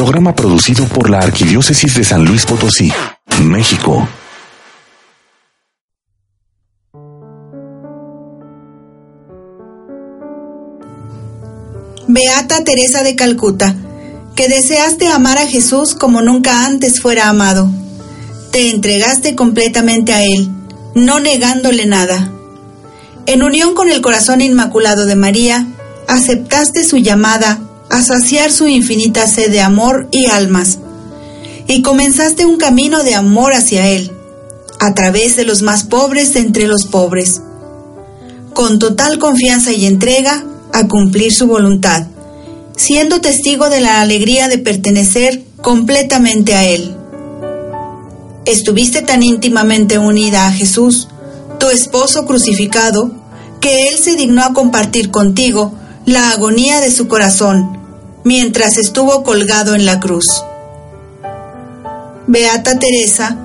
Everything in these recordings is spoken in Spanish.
Programa producido por la Arquidiócesis de San Luis Potosí, México. Beata Teresa de Calcuta, que deseaste amar a Jesús como nunca antes fuera amado. Te entregaste completamente a Él, no negándole nada. En unión con el corazón inmaculado de María, aceptaste su llamada a saciar su infinita sed de amor y almas, y comenzaste un camino de amor hacia Él, a través de los más pobres de entre los pobres, con total confianza y entrega a cumplir su voluntad, siendo testigo de la alegría de pertenecer completamente a Él. Estuviste tan íntimamente unida a Jesús, tu esposo crucificado, que Él se dignó a compartir contigo la agonía de su corazón mientras estuvo colgado en la cruz. Beata Teresa,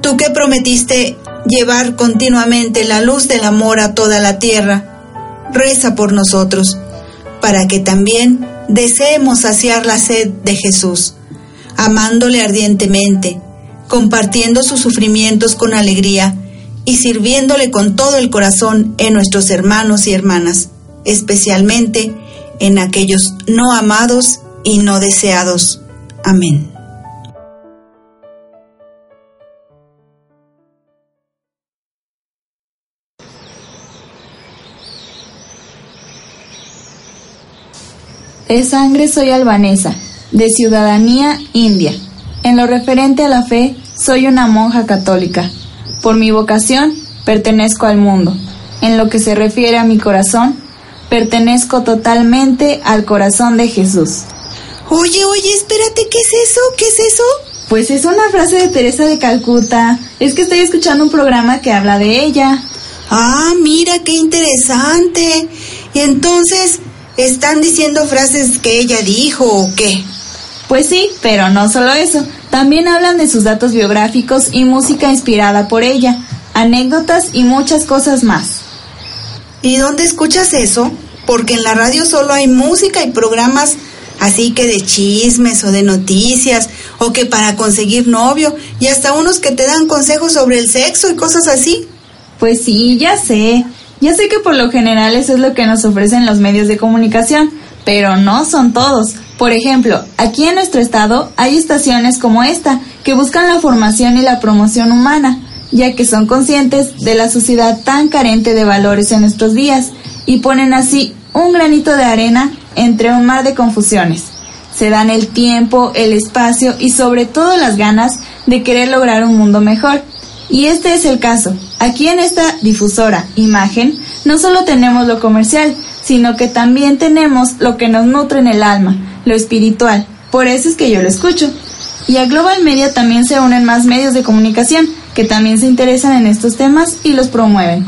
tú que prometiste llevar continuamente la luz del amor a toda la tierra, reza por nosotros, para que también deseemos saciar la sed de Jesús, amándole ardientemente, compartiendo sus sufrimientos con alegría y sirviéndole con todo el corazón en nuestros hermanos y hermanas, especialmente en aquellos no amados y no deseados. Amén. De sangre soy albanesa, de ciudadanía india. En lo referente a la fe, soy una monja católica. Por mi vocación, pertenezco al mundo. En lo que se refiere a mi corazón, pertenezco totalmente al corazón de Jesús. Oye, oye, espérate, ¿qué es eso? ¿Qué es eso? Pues es una frase de Teresa de Calcuta. Es que estoy escuchando un programa que habla de ella. Ah, mira, qué interesante. Y entonces, ¿Están diciendo frases que ella dijo o qué? Pues sí, pero no solo eso. También hablan de sus datos biográficos y música inspirada por ella, anécdotas y muchas cosas más. ¿Y dónde escuchas eso? Porque en la radio solo hay música y programas así que de chismes o de noticias, o que para conseguir novio, y hasta unos que te dan consejos sobre el sexo y cosas así. Pues sí, ya sé. Ya sé que por lo general eso es lo que nos ofrecen los medios de comunicación, pero no son todos. Por ejemplo, aquí en nuestro estado hay estaciones como esta que buscan la formación y la promoción humana, ya que son conscientes de la sociedad tan carente de valores en nuestros días y ponen así un granito de arena entre un mar de confusiones. Se dan el tiempo, el espacio y sobre todo las ganas de querer lograr un mundo mejor. Y este es el caso. Aquí en esta difusora, imagen, no solo tenemos lo comercial, sino que también tenemos lo que nos nutre en el alma, lo espiritual. Por eso es que yo lo escucho. Y a Global Media también se unen más medios de comunicación que también se interesan en estos temas y los promueven.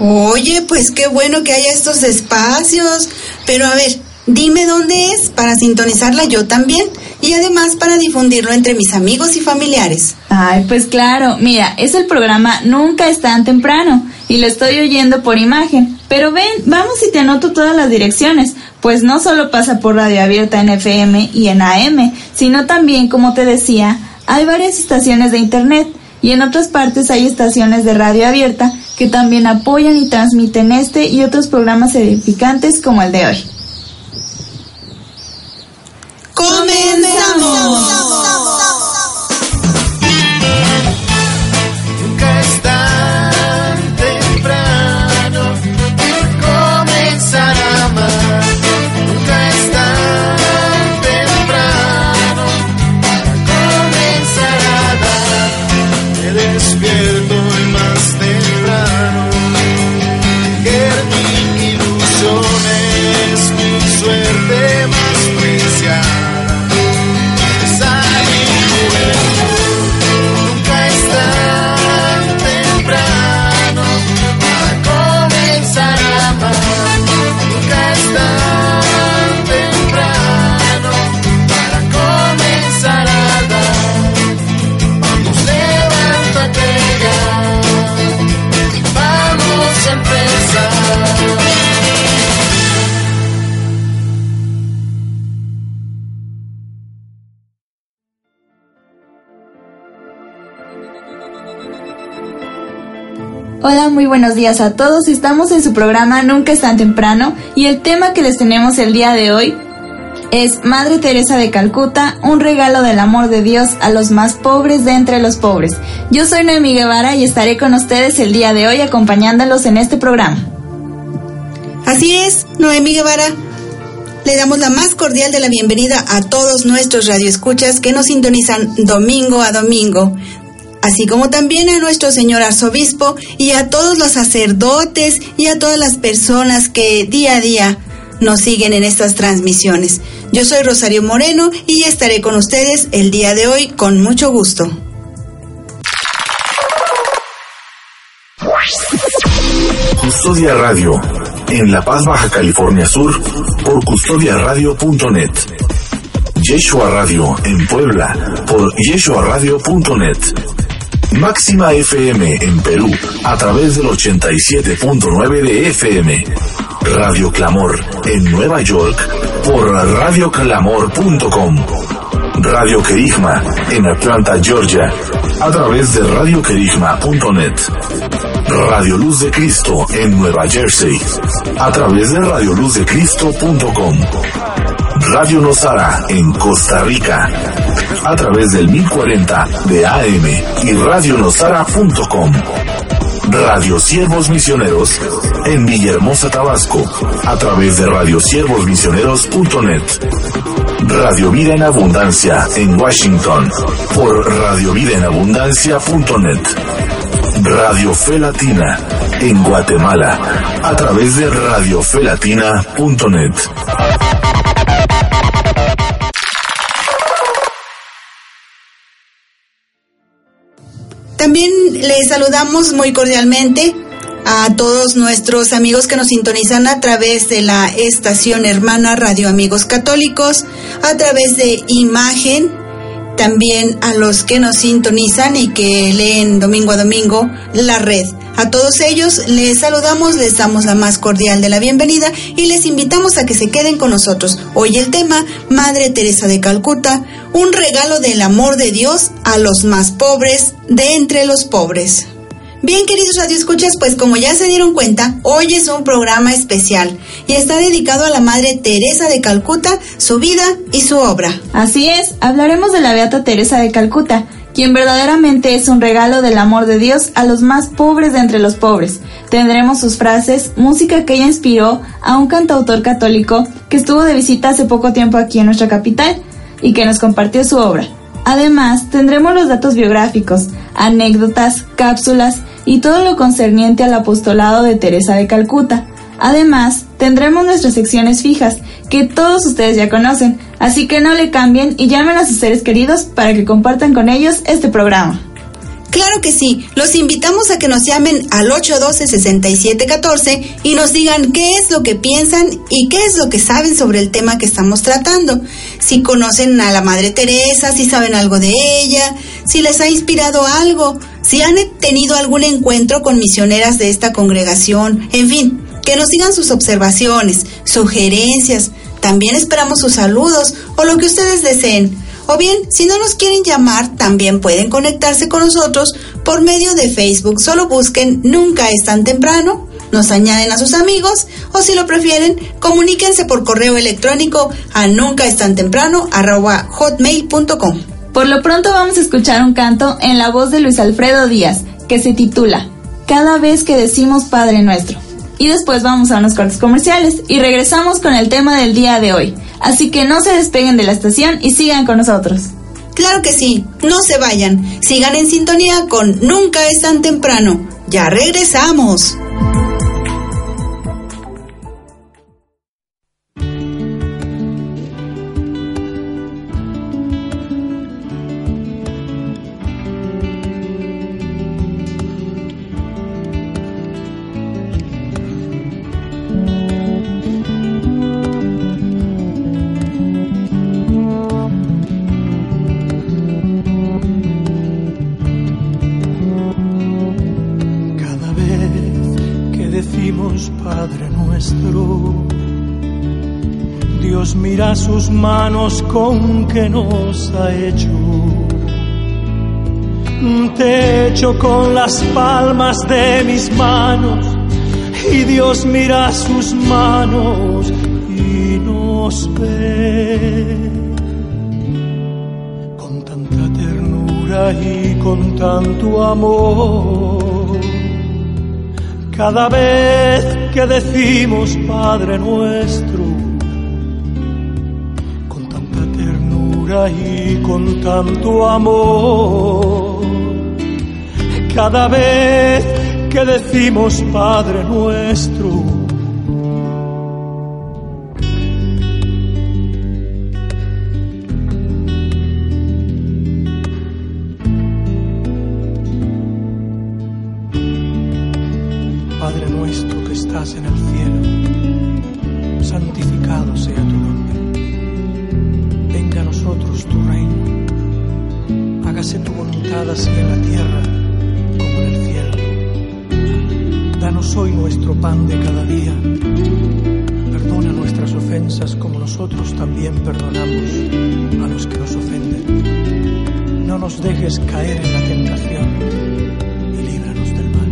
Oye, pues qué bueno que haya estos espacios. Pero a ver, dime dónde es para sintonizarla yo también y además para difundirlo entre mis amigos y familiares. Ay, pues claro, mira, es el programa Nunca es tan temprano y lo estoy oyendo por imagen. Pero ven, vamos y te anoto todas las direcciones, pues no solo pasa por radio abierta en FM y en AM, sino también, como te decía, hay varias estaciones de internet y en otras partes hay estaciones de radio abierta que también apoyan y transmiten este y otros programas edificantes como el de hoy. Buenos días a todos. Estamos en su programa Nunca es tan temprano y el tema que les tenemos el día de hoy es Madre Teresa de Calcuta, un regalo del amor de Dios a los más pobres de entre los pobres. Yo soy Noemí Guevara y estaré con ustedes el día de hoy acompañándolos en este programa. Así es, Noemí Guevara. Le damos la más cordial de la bienvenida a todos nuestros radioescuchas que nos sintonizan domingo a domingo así como también a nuestro señor arzobispo y a todos los sacerdotes y a todas las personas que día a día nos siguen en estas transmisiones. Yo soy Rosario Moreno y estaré con ustedes el día de hoy con mucho gusto. Custodia Radio, en La Paz, Baja California Sur, por custodiaradio.net. Yeshua Radio, en Puebla, por yeshuaradio.net. Máxima FM en Perú a través del 87.9 de FM. Radio Clamor en Nueva York por radioclamor.com. Radio Querigma en Atlanta, Georgia a través de radioquerigma.net. Radio Luz de Cristo en Nueva Jersey a través de radioluzdecristo.com. Radio Nosara en Costa Rica a través del 1040 de AM y radionosara.com. Radio Siervos Misioneros en Villahermosa, Tabasco, a través de radiosiervosmisioneros.net. Radio Vida en Abundancia en Washington por radiovidaenabundancia.net. Radio Fe Latina en Guatemala a través de radiofelatina.net. También les saludamos muy cordialmente a todos nuestros amigos que nos sintonizan a través de la estación hermana Radio Amigos Católicos, a través de imagen, también a los que nos sintonizan y que leen domingo a domingo la red. A todos ellos les saludamos, les damos la más cordial de la bienvenida y les invitamos a que se queden con nosotros. Hoy el tema, Madre Teresa de Calcuta, un regalo del amor de Dios a los más pobres de entre los pobres. Bien, queridos radioescuchas, pues como ya se dieron cuenta, hoy es un programa especial y está dedicado a la Madre Teresa de Calcuta, su vida y su obra. Así es, hablaremos de la Beata Teresa de Calcuta, quien verdaderamente es un regalo del amor de Dios a los más pobres de entre los pobres. Tendremos sus frases, música que ella inspiró a un cantautor católico que estuvo de visita hace poco tiempo aquí en nuestra capital y que nos compartió su obra. Además, tendremos los datos biográficos, anécdotas, cápsulas y todo lo concerniente al apostolado de Teresa de Calcuta. Además, tendremos nuestras secciones fijas, que todos ustedes ya conocen, así que no le cambien y llamen a sus seres queridos para que compartan con ellos este programa. Claro que sí, los invitamos a que nos llamen al 812-6714 y nos digan qué es lo que piensan y qué es lo que saben sobre el tema que estamos tratando. Si conocen a la Madre Teresa, si saben algo de ella, si les ha inspirado algo, si han tenido algún encuentro con misioneras de esta congregación, en fin, que nos sigan sus observaciones, sugerencias, también esperamos sus saludos o lo que ustedes deseen. O bien, si no nos quieren llamar, también pueden conectarse con nosotros por medio de Facebook. Solo busquen Nunca es tan temprano, nos añaden a sus amigos o si lo prefieren, comuníquense por correo electrónico a nunca es tan temprano hotmail.com. Por lo pronto vamos a escuchar un canto en la voz de Luis Alfredo Díaz que se titula Cada vez que decimos Padre Nuestro y después vamos a unos cortes comerciales y regresamos con el tema del día de hoy. Así que no se despeguen de la estación y sigan con nosotros. Claro que sí, no se vayan, sigan en sintonía con Nunca es tan temprano. Ya regresamos. Manos con que nos ha hecho. Te echo con las palmas de mis manos y Dios mira sus manos y nos ve con tanta ternura y con tanto amor. Cada vez que decimos Padre nuestro, y con tanto amor, cada vez que decimos Padre nuestro. Como nosotros también perdonamos a los que nos ofenden. No nos dejes caer en la tentación y líbranos del mal.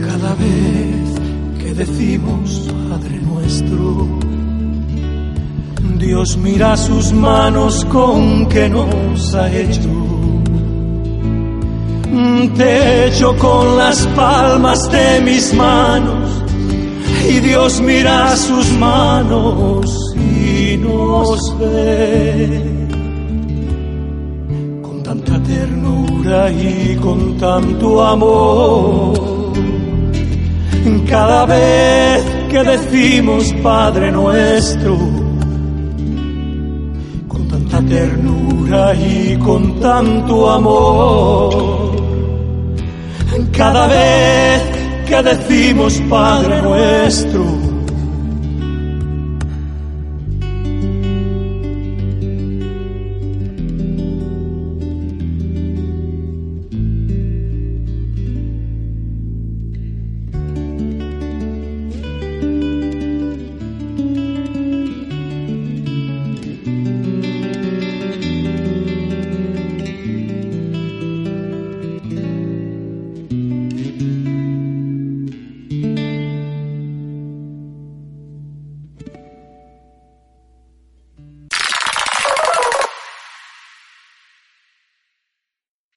Cada vez que decimos Padre nuestro, Dios mira sus manos con que nos ha hecho. Te echo con las palmas de mis manos y Dios mira sus manos y nos ve con tanta ternura y con tanto amor. Cada vez que decimos Padre nuestro, con tanta ternura y con tanto amor. Cada vez que decimos Padre nuestro,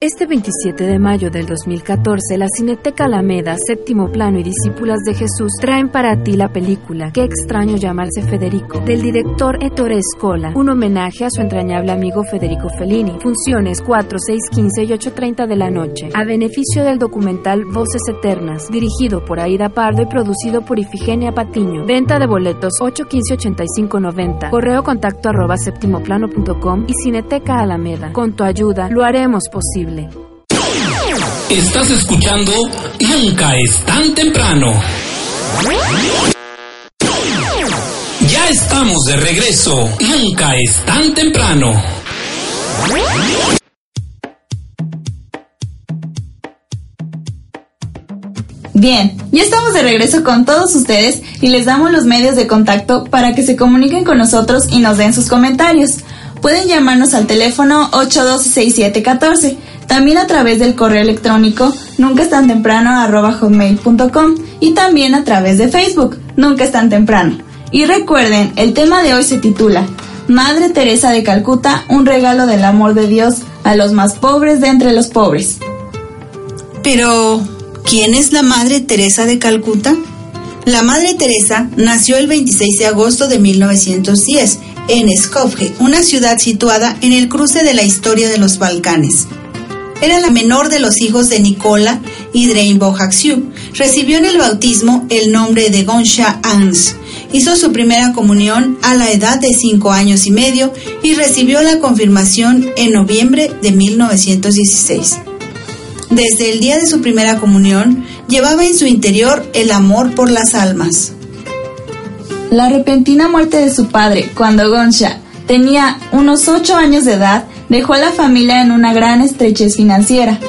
Este 27 de mayo del 2014, la Cineteca Alameda, Séptimo Plano y Discípulas de Jesús traen para ti la película Qué extraño llamarse Federico, del director Ettore Scola, un homenaje a su entrañable amigo Federico Fellini. Funciones 4, 6, 15 y 8.30 de la noche, a beneficio del documental Voces Eternas, dirigido por Aida Pardo y producido por Ifigenia Patiño. Venta de boletos 8, 15, 85, 90. Correo contacto arroba septimoplano.com y Cineteca Alameda. Con tu ayuda, lo haremos posible. Estás escuchando Nunca es tan temprano. Ya estamos de regreso. Nunca es tan temprano. Bien, ya estamos de regreso con todos ustedes y les damos los medios de contacto para que se comuniquen con nosotros y nos den sus comentarios. Pueden llamarnos al teléfono 812-6714, también a través del correo electrónico nunca es tan temprano hotmail.com y también a través de Facebook, nunca es tan temprano. Y recuerden, el tema de hoy se titula Madre Teresa de Calcuta, un regalo del amor de Dios a los más pobres de entre los pobres. Pero, ¿quién es la Madre Teresa de Calcuta? La Madre Teresa nació el 26 de agosto de 1910 en Skopje, una ciudad situada en el cruce de la historia de los Balcanes. Era la menor de los hijos de Nicola y Drein Bojaxiu. Recibió en el bautismo el nombre de Gonsha Ans. Hizo su primera comunión a la edad de cinco años y medio y recibió la confirmación en noviembre de 1916. Desde el día de su primera comunión, llevaba en su interior el amor por las almas. La repentina muerte de su padre, cuando Gonsha tenía unos ocho años de edad, dejó a la familia en una gran estrechez financiera.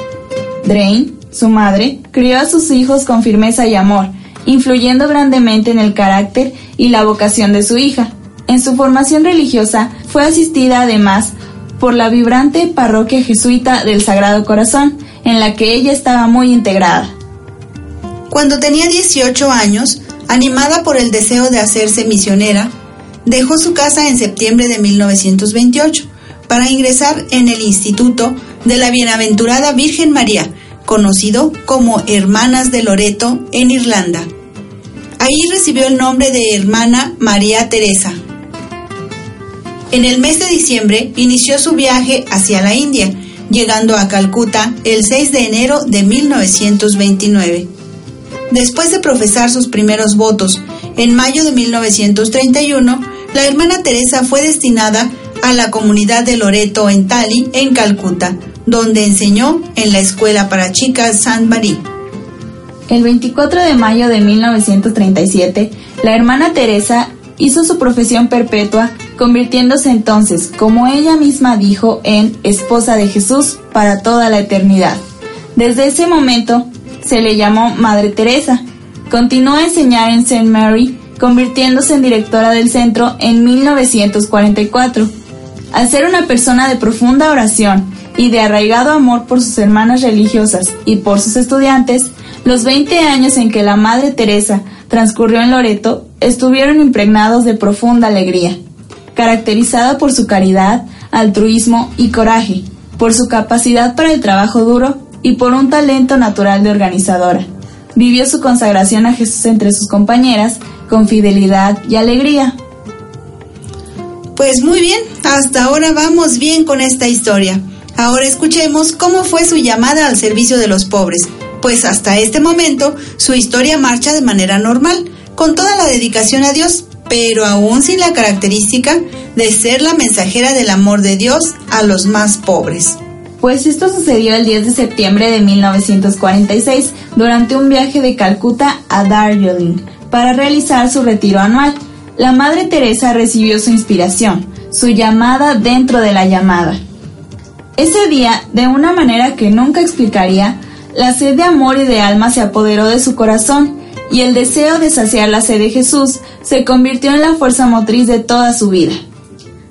Drain, su madre, crió a sus hijos con firmeza y amor, influyendo grandemente en el carácter y la vocación de su hija. En su formación religiosa fue asistida además por la vibrante parroquia jesuita del Sagrado Corazón, en la que ella estaba muy integrada. Cuando tenía 18 años, animada por el deseo de hacerse misionera, dejó su casa en septiembre de 1928 para ingresar en el Instituto de la Bienaventurada Virgen María, conocido como Hermanas de Loreto en Irlanda. Ahí recibió el nombre de hermana María Teresa. En el mes de diciembre inició su viaje hacia la India, llegando a Calcuta el 6 de enero de 1929. Después de profesar sus primeros votos en mayo de 1931, la hermana Teresa fue destinada a la comunidad de Loreto en Tali, en Calcuta, donde enseñó en la escuela para chicas Saint Marie. El 24 de mayo de 1937, la hermana Teresa hizo su profesión perpetua, convirtiéndose entonces, como ella misma dijo, en esposa de Jesús para toda la eternidad. Desde ese momento se le llamó Madre Teresa. Continuó a enseñar en St. Mary, convirtiéndose en directora del centro en 1944. Al ser una persona de profunda oración y de arraigado amor por sus hermanas religiosas y por sus estudiantes, los 20 años en que la Madre Teresa transcurrió en Loreto estuvieron impregnados de profunda alegría, caracterizada por su caridad, altruismo y coraje, por su capacidad para el trabajo duro y por un talento natural de organizadora. Vivió su consagración a Jesús entre sus compañeras con fidelidad y alegría. Pues muy bien, hasta ahora vamos bien con esta historia. Ahora escuchemos cómo fue su llamada al servicio de los pobres, pues hasta este momento su historia marcha de manera normal, con toda la dedicación a Dios, pero aún sin la característica de ser la mensajera del amor de Dios a los más pobres. Pues esto sucedió el 10 de septiembre de 1946 durante un viaje de Calcuta a Darjeeling para realizar su retiro anual. La Madre Teresa recibió su inspiración, su llamada dentro de la llamada. Ese día, de una manera que nunca explicaría, la sed de amor y de alma se apoderó de su corazón y el deseo de saciar la sed de Jesús se convirtió en la fuerza motriz de toda su vida.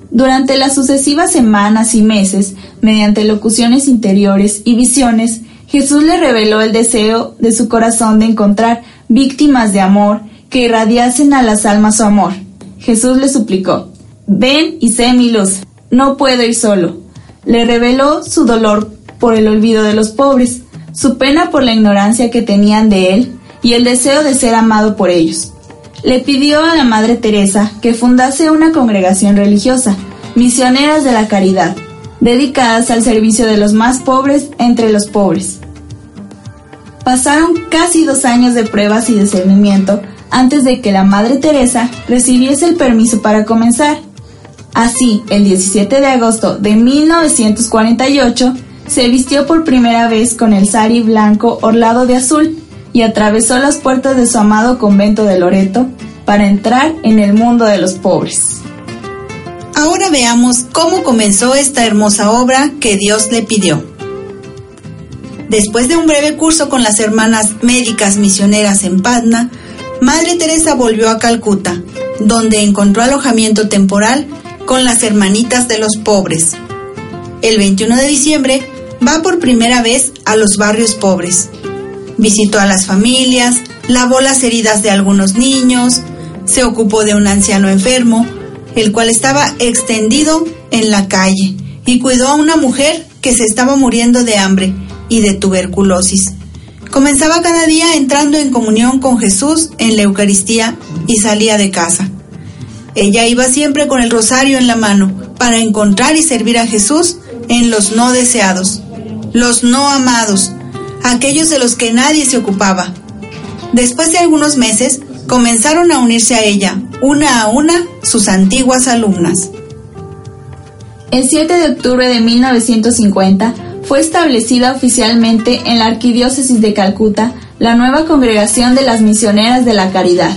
Durante las sucesivas semanas y meses, mediante locuciones interiores y visiones, Jesús le reveló el deseo de su corazón de encontrar víctimas de amor que irradiasen a las almas su amor. Jesús le suplicó, ven y sé mi luz, no puedo ir solo. Le reveló su dolor por el olvido de los pobres, su pena por la ignorancia que tenían de él y el deseo de ser amado por ellos. Le pidió a la Madre Teresa que fundase una congregación religiosa, Misioneras de la Caridad, dedicadas al servicio de los más pobres entre los pobres. Pasaron casi dos años de pruebas y discernimiento antes de que la Madre Teresa recibiese el permiso para comenzar. Así, el 17 de agosto de 1948, se vistió por primera vez con el sari blanco orlado de azul y atravesó las puertas de su amado convento de Loreto para entrar en el mundo de los pobres. Ahora veamos cómo comenzó esta hermosa obra que Dios le pidió. Después de un breve curso con las hermanas médicas misioneras en Patna, Madre Teresa volvió a Calcuta, donde encontró alojamiento temporal con las hermanitas de los pobres. El 21 de diciembre va por primera vez a los barrios pobres. Visitó a las familias, lavó las heridas de algunos niños, se ocupó de un anciano enfermo, el cual estaba extendido en la calle, y cuidó a una mujer que se estaba muriendo de hambre y de tuberculosis. Comenzaba cada día entrando en comunión con Jesús en la Eucaristía y salía de casa. Ella iba siempre con el rosario en la mano para encontrar y servir a Jesús en los no deseados, los no amados, aquellos de los que nadie se ocupaba. Después de algunos meses, comenzaron a unirse a ella, una a una, sus antiguas alumnas. El 7 de octubre de 1950 fue establecida oficialmente en la Arquidiócesis de Calcuta la nueva Congregación de las Misioneras de la Caridad.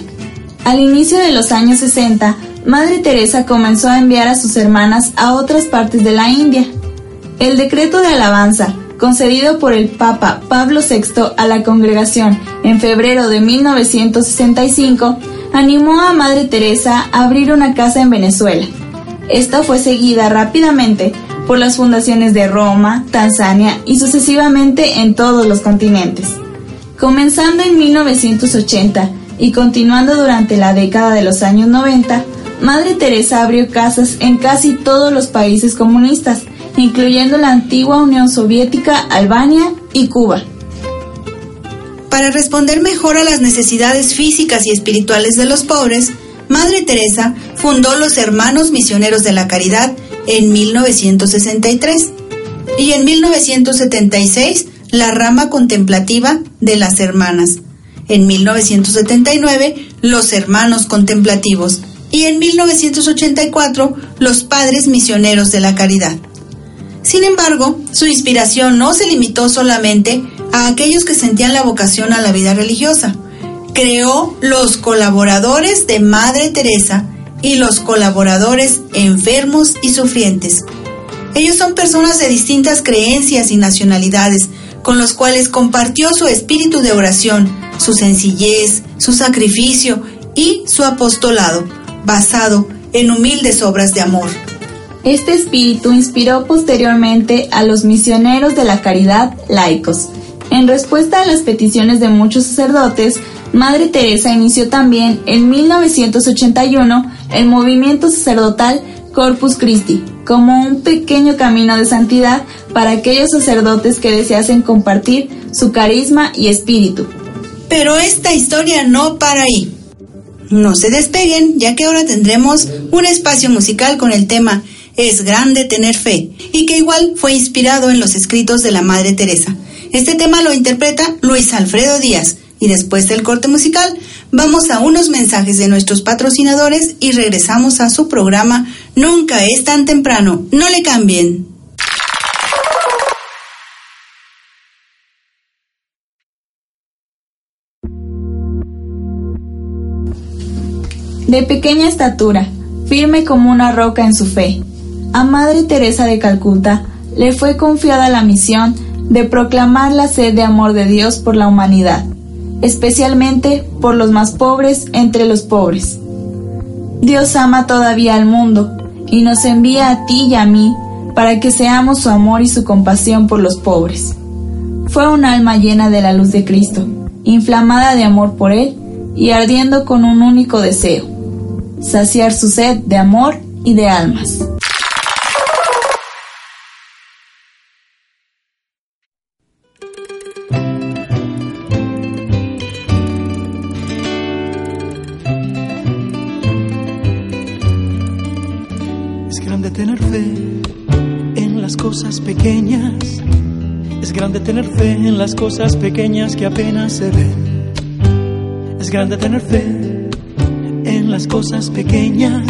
Al inicio de los años 60, Madre Teresa comenzó a enviar a sus hermanas a otras partes de la India. El decreto de alabanza, concedido por el Papa Pablo VI a la congregación en febrero de 1965, animó a Madre Teresa a abrir una casa en Venezuela. Esta fue seguida rápidamente por las fundaciones de Roma, Tanzania y sucesivamente en todos los continentes. Comenzando en 1980 y continuando durante la década de los años 90, Madre Teresa abrió casas en casi todos los países comunistas, incluyendo la antigua Unión Soviética, Albania y Cuba. Para responder mejor a las necesidades físicas y espirituales de los pobres, Madre Teresa fundó los Hermanos Misioneros de la Caridad en 1963 y en 1976 la rama contemplativa de las Hermanas. En 1979 los Hermanos Contemplativos y en 1984 los Padres Misioneros de la Caridad. Sin embargo, su inspiración no se limitó solamente a aquellos que sentían la vocación a la vida religiosa. Creó los colaboradores de Madre Teresa y los colaboradores enfermos y sufrientes. Ellos son personas de distintas creencias y nacionalidades, con los cuales compartió su espíritu de oración, su sencillez, su sacrificio y su apostolado, basado en humildes obras de amor. Este espíritu inspiró posteriormente a los misioneros de la caridad laicos. En respuesta a las peticiones de muchos sacerdotes, Madre Teresa inició también en 1981 el movimiento sacerdotal Corpus Christi, como un pequeño camino de santidad para aquellos sacerdotes que deseasen compartir su carisma y espíritu. Pero esta historia no para ahí. No se despeguen, ya que ahora tendremos un espacio musical con el tema Es grande tener fe, y que igual fue inspirado en los escritos de la Madre Teresa. Este tema lo interpreta Luis Alfredo Díaz, y después del corte musical vamos a unos mensajes de nuestros patrocinadores y regresamos a su programa Nunca es tan temprano, no le cambien. De pequeña estatura, firme como una roca en su fe, a Madre Teresa de Calcuta le fue confiada la misión de proclamar la sed de amor de Dios por la humanidad, especialmente por los más pobres entre los pobres. Dios ama todavía al mundo y nos envía a ti y a mí para que seamos su amor y su compasión por los pobres. Fue un alma llena de la luz de Cristo, inflamada de amor por Él y ardiendo con un único deseo, saciar su sed de amor y de almas. Tener fe en las cosas pequeñas que apenas se ven. Es grande tener fe en las cosas pequeñas.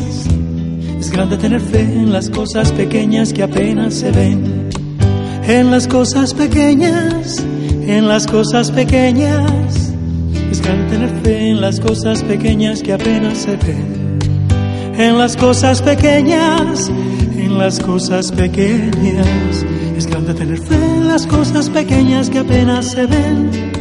Es grande tener fe en las cosas pequeñas que apenas se ven. En las cosas pequeñas, en las cosas pequeñas. Es grande tener fe en las cosas pequeñas que apenas se ven. En las cosas pequeñas, en las cosas pequeñas. Es grande tener fe las cosas pequeñas que apenas se ven.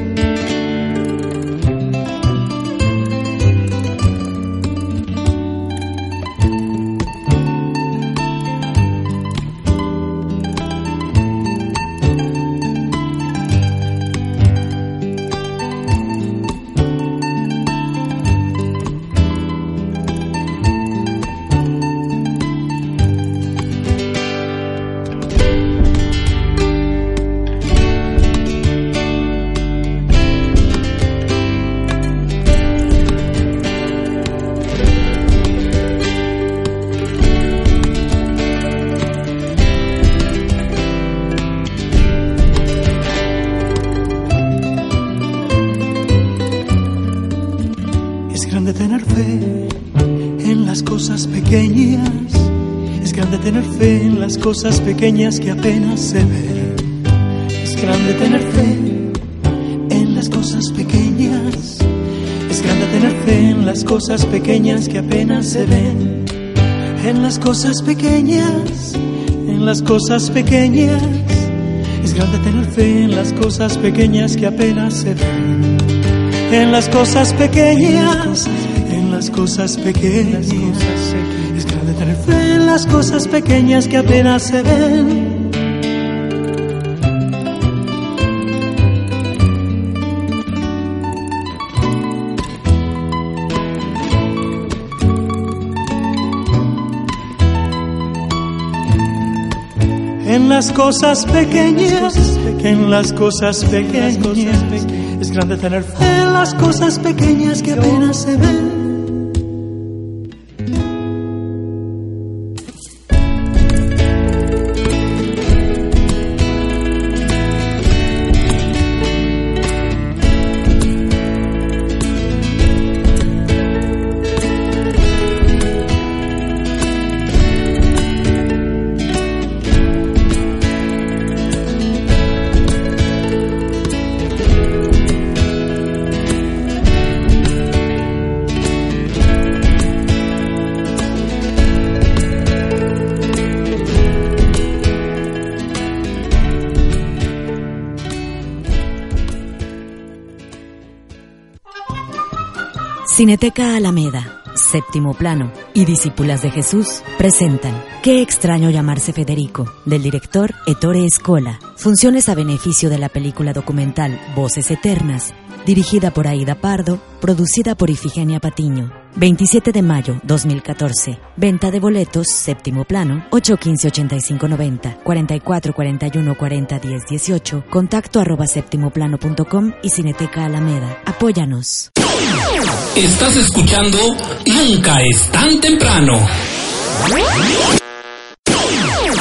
Tener fe en las cosas pequeñas que apenas se ven. Es grande tener fe en las cosas pequeñas. Es grande tener fe en las cosas pequeñas que apenas se ven. En las cosas pequeñas, en las cosas pequeñas. Es grande tener fe en las cosas pequeñas que apenas se ven en las cosas pequeñas, en las cosas pequeñas. Las cosas pequeñas que apenas se ven. En las cosas pequeñas, en las cosas pequeñas, es grande tener fe en las cosas pequeñas que apenas se ven. Cineteca Alameda, Séptimo Plano y Discípulas de Jesús presentan Qué extraño llamarse Federico, del director Ettore Escola. Funciones a beneficio de la película documental Voces Eternas, dirigida por Aida Pardo, producida por Ifigenia Patiño. 27 de mayo 2014. Venta de boletos, séptimo plano, 815-8590, 4441-401018, contacto arroba séptimoplano.com y Cineteca Alameda. Apóyanos. Estás escuchando Nunca es tan temprano.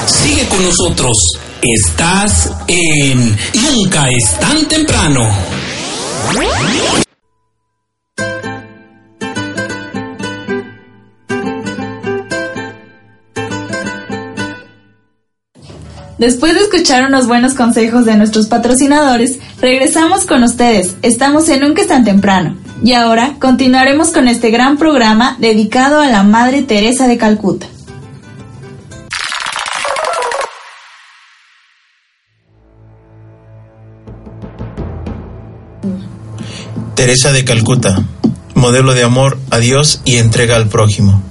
Sigue con nosotros. Estás en Nunca es tan temprano. Después de escuchar unos buenos consejos de nuestros patrocinadores, regresamos con ustedes. Estamos en Nunca es tan temprano. Y ahora continuaremos con este gran programa dedicado a la Madre Teresa de Calcuta. Teresa de Calcuta, modelo de amor a Dios y entrega al prójimo.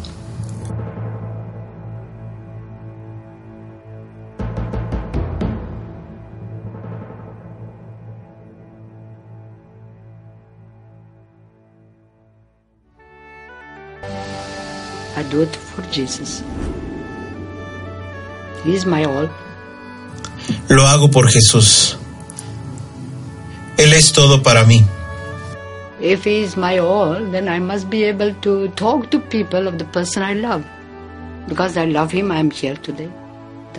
I do it for Jesus. He is my all. Lo hago por Jesús. Él es todo para mí. If he is my all, then I must be able to talk to people of the person I love. Because I love him, I am here today.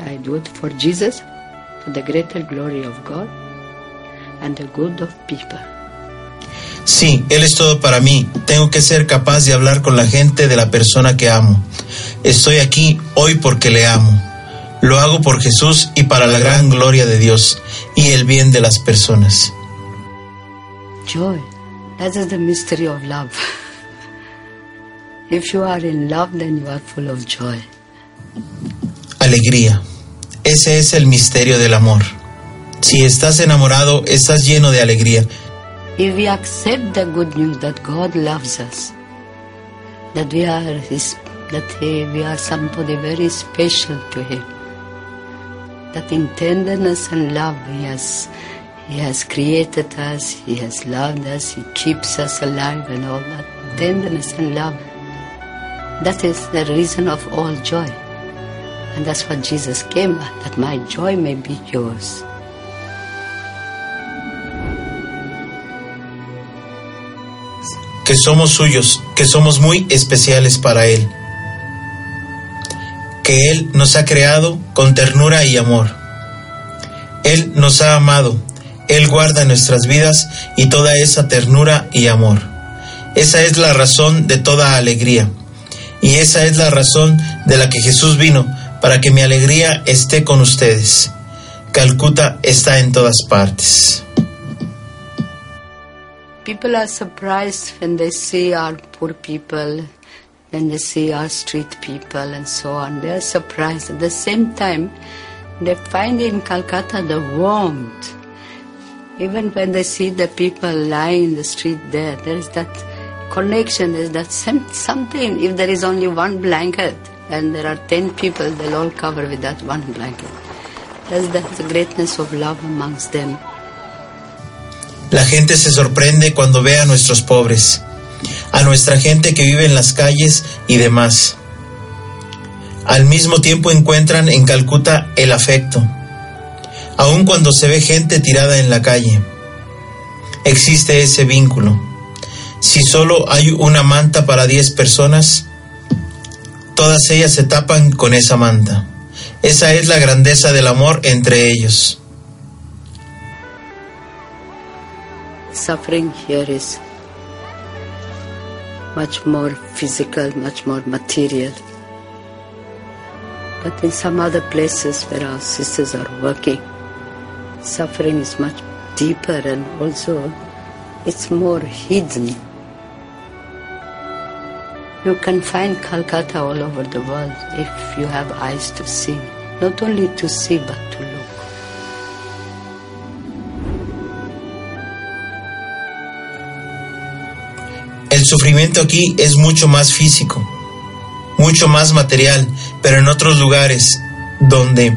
I do it for Jesus, for the greater glory of God and the good of people. Sí, Él es todo para mí. Tengo que ser capaz de hablar con la gente de la persona que amo. Estoy aquí hoy porque le amo. Lo hago por Jesús y para la gran gloria de Dios y el bien de las personas. Joy. That is the mystery of love. if you are in love, then you are full of joy. Alegría. Ese es el misterio del amor. Si estás enamorado, estás lleno de alegría. If we accept the good news that God loves us, that we are His, that he, we are somebody very special to Him, that in tenderness and love He has He has created us, He has loved us, He keeps us alive, and all that tenderness and love. That is the reason of all joy. And that's what Jesus came, that my joy may be yours. Que somos suyos, que somos muy especiales para Él, que Él nos ha creado con ternura y amor. Él nos ha amado, Él guarda nuestras vidas y toda esa ternura y amor. Esa es la razón de toda alegría. Y esa es la razón de la que Jesús vino, para que mi alegría esté con ustedes. Calcuta está en todas partes. People are surprised when they see our poor people, when they see our street people and so on. They are surprised. At the same time, they find in Calcutta the warmth. Even when they see the people lying in the street there, there is that connection, there is that something. If there is only one blanket, and there are ten people, they'll all cover with that one blanket. That's, that's the greatness of love amongst them. La gente se sorprende cuando ve a nuestros pobres, a nuestra gente que vive en las calles y demás. Al mismo tiempo encuentran en Calcuta el afecto, aun cuando se ve gente tirada en la calle. Existe ese vínculo. Si solo hay una manta para 10 personas, todas ellas se tapan con esa manta. Esa es la grandeza del amor entre ellos. Suffering here is much more physical, much more material. But in some other places where our sisters are working, suffering is much deeper and also it's more hidden. You can find Calcutta all over the world if you have eyes to see. Not only to see, but to look. El sufrimiento aquí es mucho más físico, mucho más material, pero en otros lugares donde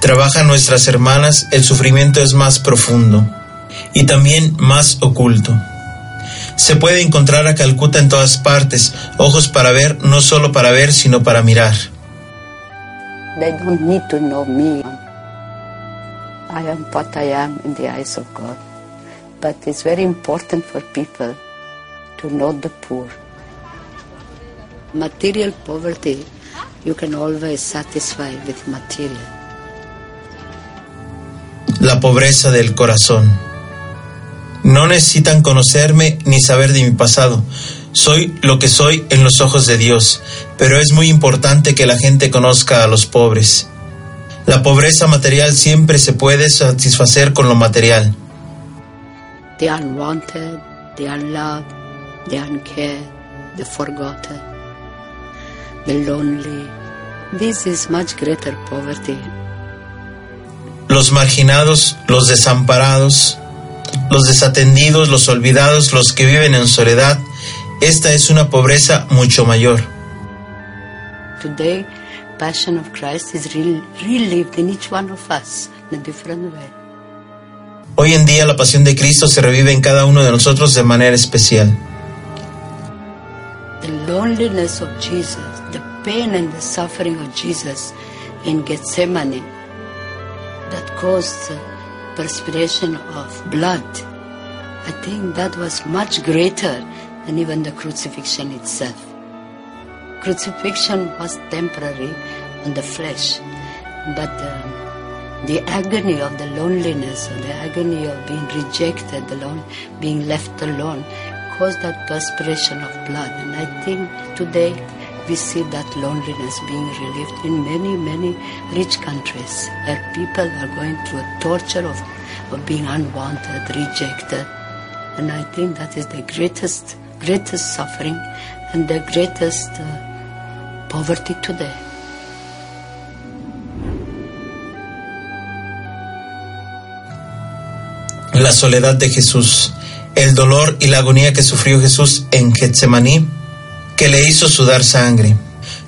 trabajan nuestras hermanas el sufrimiento es más profundo y también más oculto. Se puede encontrar a Calcuta en todas partes, ojos para ver, no solo para ver, sino para mirar. They don't need to know me. I am what I am in the eyes of God. But it's very important for people to know the poor. Material poverty, you can always satisfy with material. La pobreza del corazón. No necesitan conocerme ni saber de mi pasado. Soy lo que soy en los ojos de Dios, pero es muy importante que la gente conozca a los pobres. La pobreza material siempre se puede satisfacer con lo material. The unwanted, the unloved, the uncared, the forgotten, the lonely. This is much greater poverty. Los marginados, los desamparados, los desatendidos, los olvidados, los que viven en soledad, esta es una pobreza mucho mayor. Today, Passion of Christ is re- relived in each one of us in a different way. Hoy en día la pasión de Cristo se revive en cada uno de nosotros de manera especial. The loneliness of Jesus, the pain and the suffering of Jesus in Gethsemane that caused the perspiration of blood. I think that was much greater than even the crucifixion itself. Crucifixion was temporary on the flesh, but um, the agony of the loneliness or the agony of being rejected, alone, being left alone, caused that perspiration of blood. And I think today we see that loneliness being relieved in many, many rich countries where people are going through a torture of, of being unwanted, rejected. And I think that is the greatest, greatest suffering and the greatest uh, poverty today. La soledad de Jesús, el dolor y la agonía que sufrió Jesús en Getsemaní, que le hizo sudar sangre.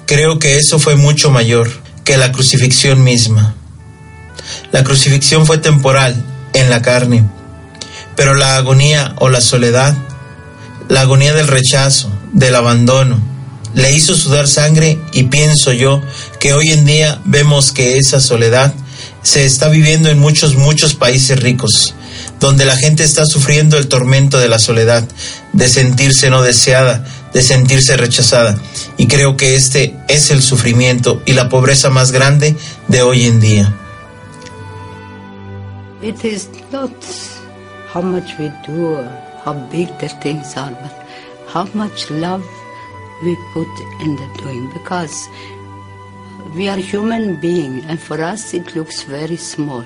Creo que eso fue mucho mayor que la crucifixión misma. La crucifixión fue temporal, en la carne, pero la agonía o la soledad, la agonía del rechazo, del abandono, le hizo sudar sangre y pienso yo que hoy en día vemos que esa soledad se está viviendo en muchos, muchos países ricos, donde la gente está sufriendo el tormento de la soledad, de sentirse no deseada, de sentirse rechazada. Y creo que este es el sufrimiento y la pobreza más grande de hoy en día. It is not how much we do or how big the things are, but how much love we put in the doing because we are human beings and for us it looks very small.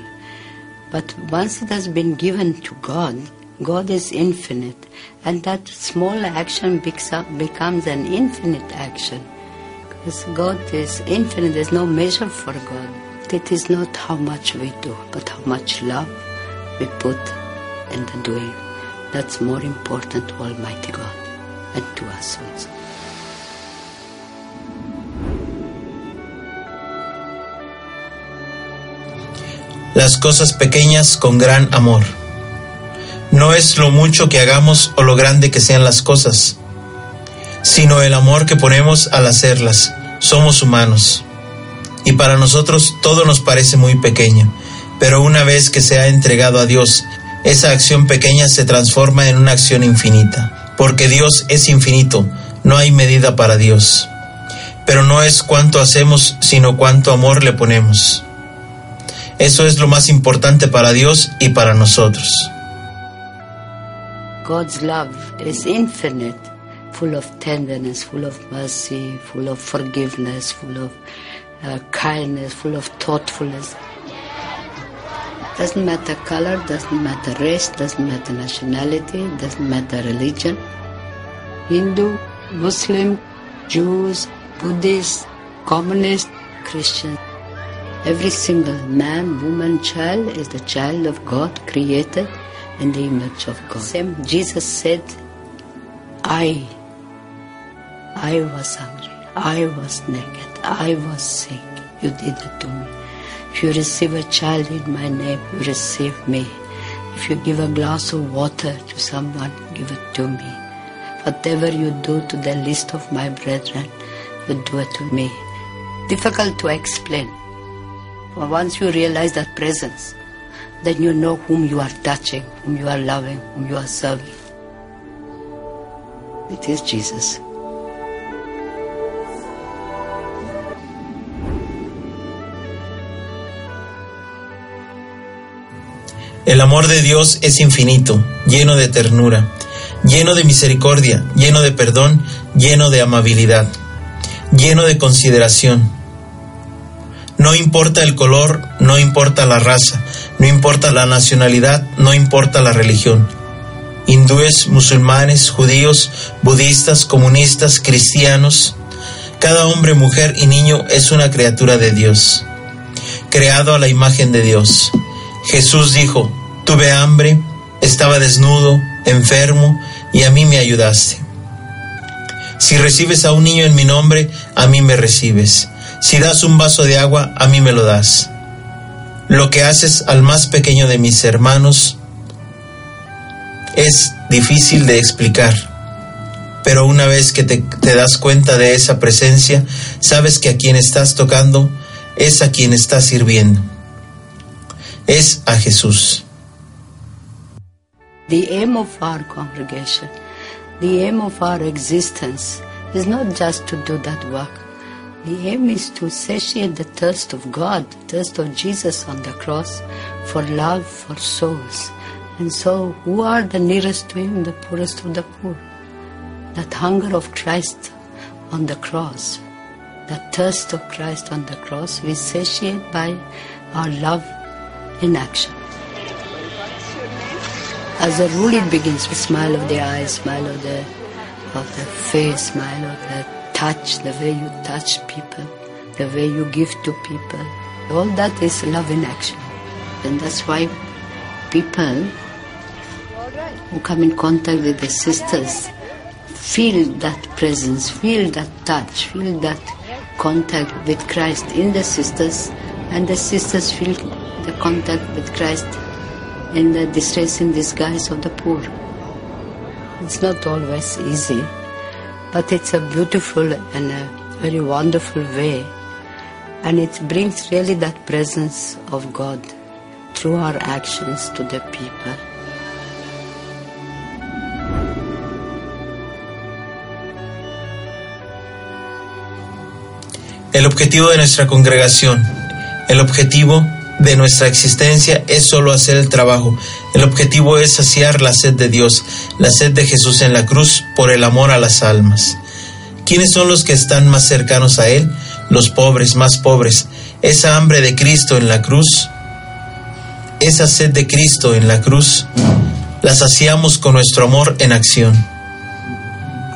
But once it has been given to God, God is infinite and that small action becomes an infinite action. Because God is infinite, there's no measure for God. It is not how much we do, but how much love we put in the doing. That's more important to Almighty God and to us also. Las cosas pequeñas con gran amor. No es lo mucho que hagamos o lo grande que sean las cosas, sino el amor que ponemos al hacerlas. Somos humanos. Y para nosotros todo nos parece muy pequeño, pero una vez que se ha entregado a Dios, esa acción pequeña se transforma en una acción infinita, porque Dios es infinito, no hay medida para Dios. Pero no es cuánto hacemos, sino cuánto amor le ponemos. Eso es lo más importante para Dios y para nosotros. God's love is infinite, full of tenderness, full of mercy, full of forgiveness, full of uh, kindness, full of thoughtfulness. Doesn't matter color, doesn't matter race, doesn't matter nationality, doesn't matter religion. Hindu, Muslim, Jews, Buddhist, Communist, Christian. Every single man, woman, child is the child of God, created in the image of God. Same Jesus said, I, I was hungry, I was naked, I was sick. You did it to me. If you receive a child in my name, you receive me. If you give a glass of water to someone, give it to me. Whatever you do to the least of my brethren, you do it to me. Difficult to explain. But once you realize that presence, then you know whom you are touching, whom you are loving, whom you are serving. It is Jesus. El amor de Dios es infinito, lleno de ternura, lleno de misericordia, lleno de perdón, lleno de amabilidad, lleno de consideración. No importa el color, no importa la raza, no importa la nacionalidad, no importa la religión. Hindúes, musulmanes, judíos, budistas, comunistas, cristianos, cada hombre, mujer y niño es una criatura de Dios, creado a la imagen de Dios. Jesús dijo, tuve hambre, estaba desnudo, enfermo, y a mí me ayudaste. Si recibes a un niño en mi nombre, a mí me recibes. Si das un vaso de agua, a mí me lo das. Lo que haces al más pequeño de mis hermanos es difícil de explicar, pero una vez que te, das cuenta de esa presencia, sabes que a quien estás tocando es a quien estás sirviendo. Es a Jesús. The aim of our congregation, the aim of our existence is not just to do that work. The aim is to satiate the thirst of God, the thirst of Jesus on the cross for love for souls. And so, who are the nearest to Him? The poorest of the poor. That hunger of Christ on the cross, that thirst of Christ on the cross, we satiate by our love in action. As a rule, it begins with smile of the eyes, smile of the of the face, smile of the touch, the way you touch people, the way you give to people. All that is love in action. And that's why people who come in contact with the sisters feel that presence, feel that touch, feel that contact with Christ in the sisters, and the sisters feel the contact with Christ in the distress in disguise of the poor. It's not always easy, but it's a beautiful and a very wonderful way. And it brings really that presence of God through our actions to the people. El objetivo de nuestra congregación, el objetivo de nuestra existencia es solo hacer el trabajo. El objetivo es saciar la sed de Dios, la sed de Jesús en la cruz por el amor a las almas. ¿Quiénes son los que están más cercanos a Él? Los pobres, más pobres. Esa hambre de Cristo en la cruz, esa sed de Cristo en la cruz, la saciamos con nuestro amor en acción.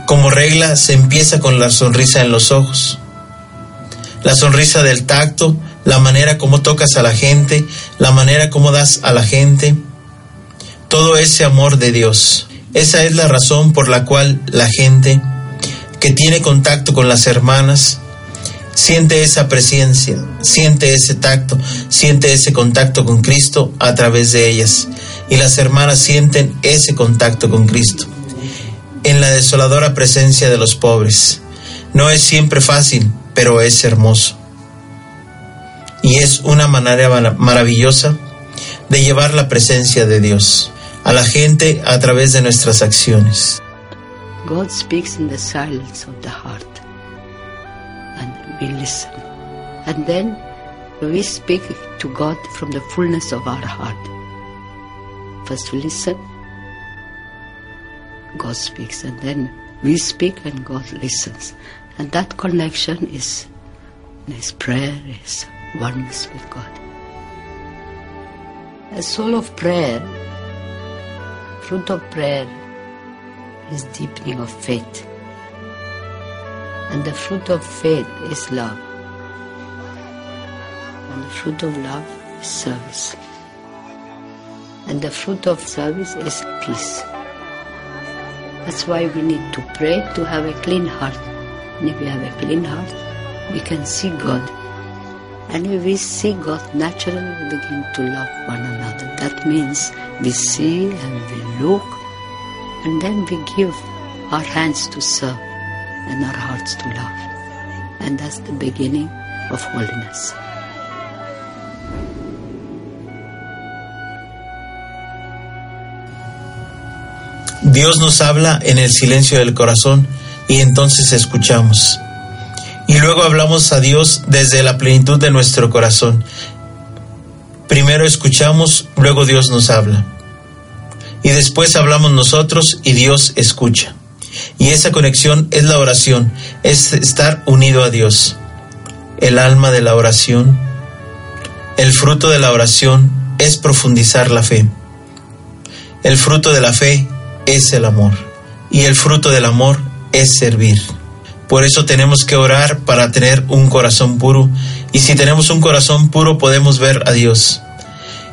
Como regla se empieza con la sonrisa en los ojos, la sonrisa del tacto, la manera como tocas a la gente, la manera como das a la gente, todo ese amor de Dios. Esa es la razón por la cual la gente que tiene contacto con las hermanas Siente esa presencia, siente ese tacto, siente ese contacto con Cristo a través de ellas. Y las hermanas sienten ese contacto con Cristo. En la desoladora presencia de los pobres. No es siempre fácil, pero es hermoso. Y es una manera maravillosa de llevar la presencia de Dios a la gente a través de nuestras acciones. God speaks in the silence of the heart. And we listen. And then we speak to God from the fullness of our heart. First we listen, God speaks, and then we speak and God listens. And that connection is, is prayer, is oneness with God. A soul of prayer, fruit of prayer, is deepening of faith. And the fruit of faith is love. And the fruit of love is service. And the fruit of service is peace. That's why we need to pray to have a clean heart. And if we have a clean heart, we can see God. And we see God, naturally we begin to love one another. That means we see and we look, and then we give our hands to serve and our hearts to love. And that's the beginning of holiness. Dios nos habla en el silencio del corazón y entonces escuchamos. Y luego hablamos a Dios desde la plenitud de nuestro corazón. Primero escuchamos, luego Dios nos habla. Y después hablamos nosotros y Dios escucha. Y esa conexión es la oración, es estar unido a Dios. El alma de la oración, el fruto de la oración es profundizar la fe. El fruto de la fe es el amor. Y el fruto del amor es servir. Por eso tenemos que orar para tener un corazón puro. Y si tenemos un corazón puro podemos ver a Dios.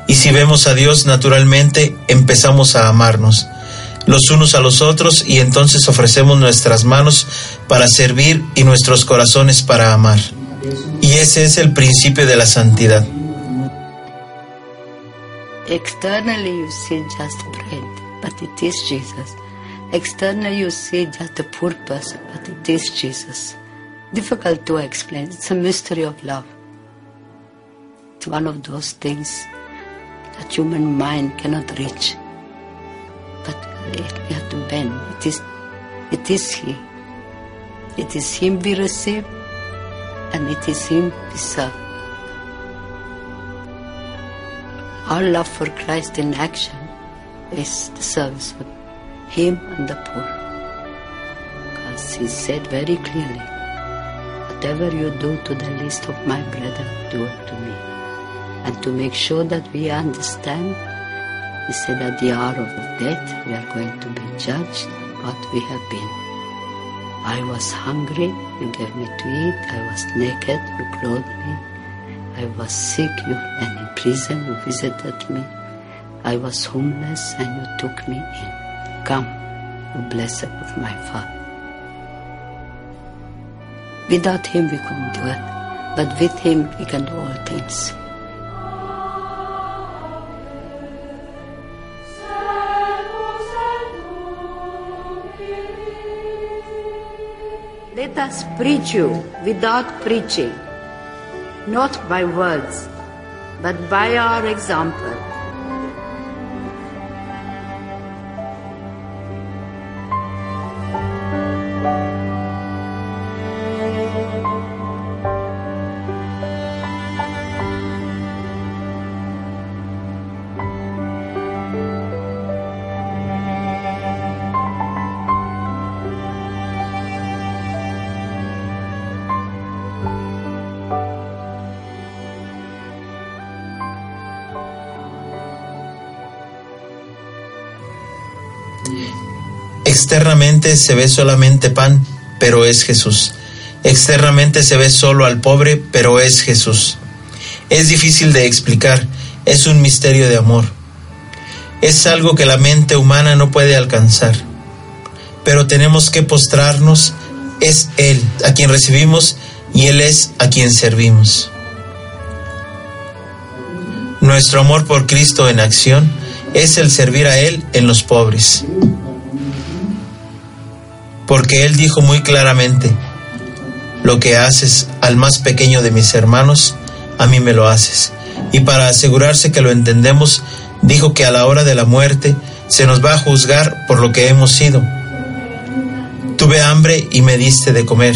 Y si vemos a Dios naturalmente empezamos a amarnos los unos a los otros y entonces ofrecemos nuestras manos para servir y nuestros corazones para amar. Y ese es el principio de la santidad. Externally you see just bread, but it is Jesus. Externally you see just the purpose, but it is Jesus. Difficult to explain. It's a mystery of love. It's one of those things that human mind cannot reach. But we have to bend. It is, it is He. It is Him we receive, and it is Him we serve. Our love for Christ in action is the service of Him and the poor. Because He said very clearly, whatever you do to the least of my brethren, do it to me. And to make sure that we understand he said, At the hour of death, we are going to be judged what we have been. I was hungry, you gave me to eat. I was naked, you clothed me. I was sick, you and in prison, you visited me. I was homeless, and you took me in. Come, you blessed of my Father. Without Him, we couldn't do it, but with Him, we can do all things. Let us preach you without preaching, not by words, but by our example. Externamente se ve solamente pan, pero es Jesús. Externamente se ve solo al pobre, pero es Jesús. Es difícil de explicar, es un misterio de amor. Es algo que la mente humana no puede alcanzar. Pero tenemos que postrarnos, es Él, a quien recibimos y Él es a quien servimos. Nuestro amor por Cristo en acción es el servir a Él en los pobres. Porque Él dijo muy claramente, lo que haces al más pequeño de mis hermanos, a mí me lo haces. Y para asegurarse que lo entendemos, dijo que a la hora de la muerte se nos va a juzgar por lo que hemos sido. Tuve hambre y me diste de comer.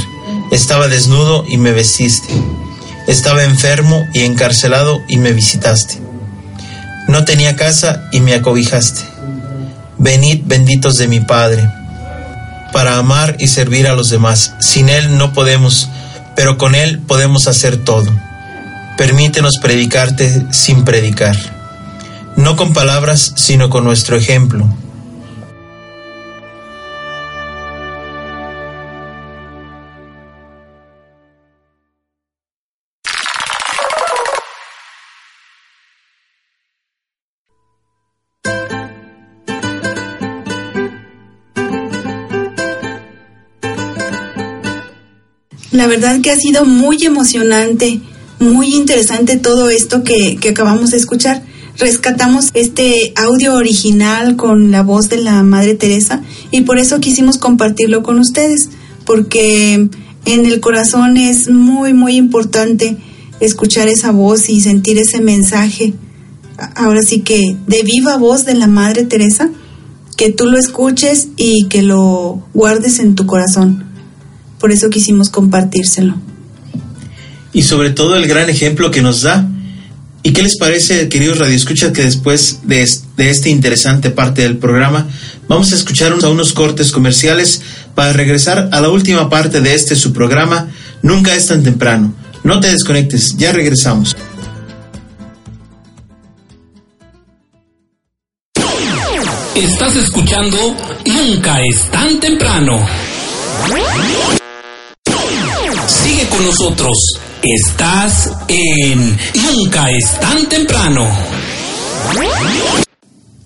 Estaba desnudo y me vestiste. Estaba enfermo y encarcelado y me visitaste. No tenía casa y me acobijaste. Venid benditos de mi Padre, para amar y servir a los demás. Sin Él no podemos, pero con Él podemos hacer todo. Permítenos predicarte sin predicar, no con palabras, sino con nuestro ejemplo La verdad que ha sido muy emocionante, muy interesante todo esto que, que acabamos de escuchar. Rescatamos este audio original con la voz de la Madre Teresa y por eso quisimos compartirlo con ustedes, porque en el corazón es muy, muy importante escuchar esa voz y sentir ese mensaje. Ahora sí que de viva voz de la Madre Teresa, que tú lo escuches y que lo guardes en tu corazón por eso quisimos compartírselo. Y sobre todo el gran ejemplo que nos da. ¿Y qué les parece, queridos radioescuchas, que después de, de esta interesante parte del programa vamos a escuchar a unos cortes comerciales para regresar a la última parte de este su programa, Nunca es tan temprano. No te desconectes, ya regresamos. Estás escuchando Nunca es tan temprano con nosotros. Estás en Nunca es tan temprano.